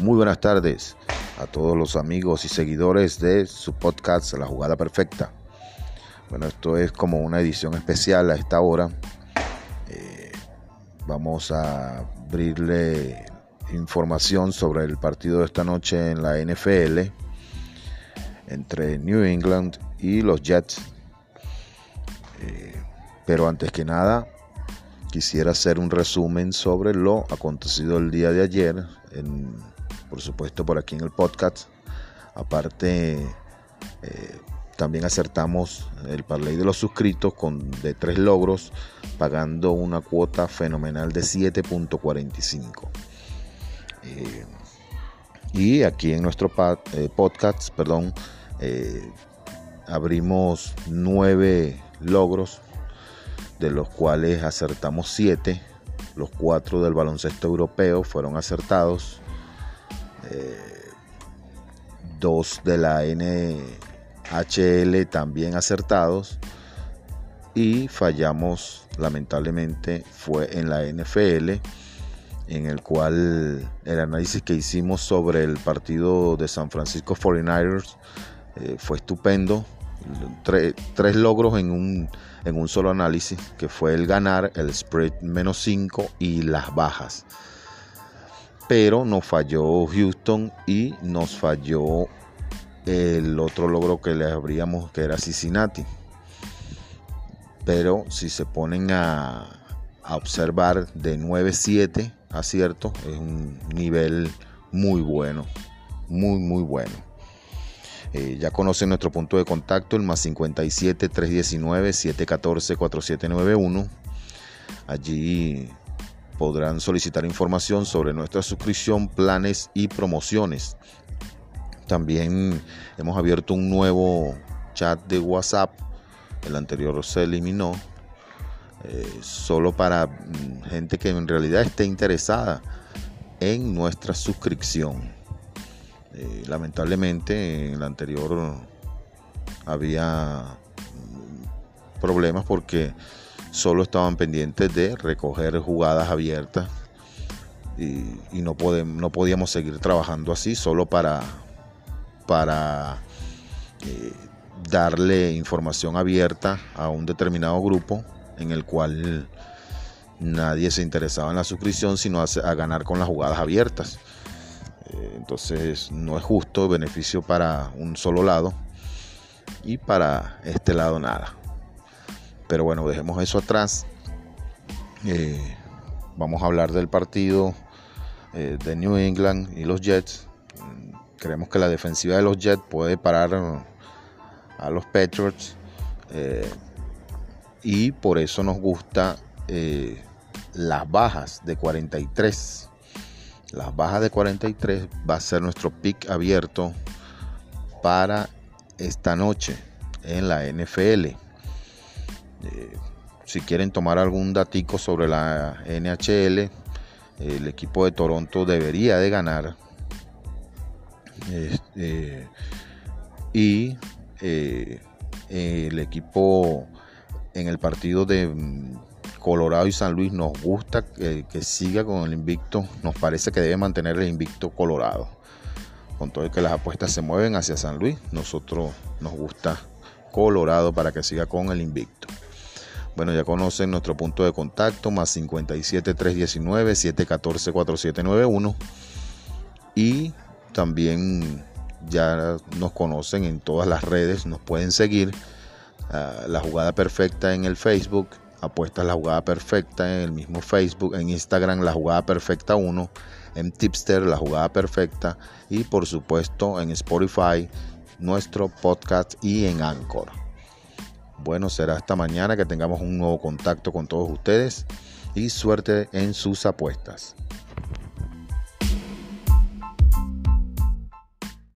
Muy buenas tardes a todos los amigos y seguidores de su podcast La Jugada Perfecta. Bueno, esto es como una edición especial a esta hora. Eh, vamos a abrirle información sobre el partido de esta noche en la NFL entre New England y los Jets. Eh, pero antes que nada, quisiera hacer un resumen sobre lo acontecido el día de ayer en por supuesto por aquí en el podcast. Aparte, eh, también acertamos el parlay de los suscritos con de tres logros, pagando una cuota fenomenal de 7.45. Eh, y aquí en nuestro eh, podcast, perdón, abrimos nueve logros, de los cuales acertamos siete. Los cuatro del baloncesto europeo fueron acertados eh, dos de la NHL también acertados y fallamos lamentablemente fue en la NFL en el cual el análisis que hicimos sobre el partido de San Francisco 49ers eh, fue estupendo. Tres logros en un, en un solo análisis que fue el ganar el spread menos 5 y las bajas pero nos falló Houston y nos falló el otro logro que le abríamos que era Cincinnati. Pero si se ponen a, observar de 9-7 acierto, es un nivel muy bueno, muy muy bueno. Eh, ya conocen nuestro punto de contacto, el más 57 319 714 4791. Allí podrán solicitar información sobre nuestra suscripción, planes y promociones. También hemos abierto un nuevo chat de WhatsApp. El anterior se eliminó. Eh, solo para mm, gente que en realidad esté interesada en nuestra suscripción. Eh, lamentablemente en el anterior había mm, problemas porque solo estaban pendientes de recoger jugadas abiertas y, no, podíamos seguir trabajando así solo para, eh, darle información abierta a un determinado grupo en el cual nadie se interesaba en la suscripción sino a, a ganar con las jugadas abiertas. Eh, entonces no es justo, beneficio para un solo lado y para este lado nada. Pero bueno, dejemos eso atrás. Eh, vamos a hablar del partido eh, de New England y los Jets. Creemos que la defensiva de los Jets puede parar a los Patriots. Eh, y por eso nos gusta las bajas de 43. Las bajas de 43 va a ser nuestro pick abierto para esta noche en la NFL. Eh, si quieren tomar algún datico sobre la NHL, el equipo de Toronto debería de ganar. Este, y eh, el equipo en el partido de mm, Colorado y San Luis nos gusta que, siga con el invicto. Nos parece que debe mantener el invicto Colorado. Con todo que las apuestas se mueven hacia San Luis, nosotros nos gusta Colorado para que siga con el invicto. Bueno, ya conocen nuestro punto de contacto, más 57 319 714 4791. Y también ya nos conocen en todas las redes, nos pueden seguir. Ah, la jugada perfecta en el Facebook, apuestas la jugada perfecta en el mismo Facebook, en Instagram la jugada perfecta 1, en Tipster la jugada perfecta y por supuesto en Spotify nuestro podcast y en Anchor. Bueno, será hasta mañana que tengamos un nuevo contacto con todos ustedes y suerte en sus apuestas.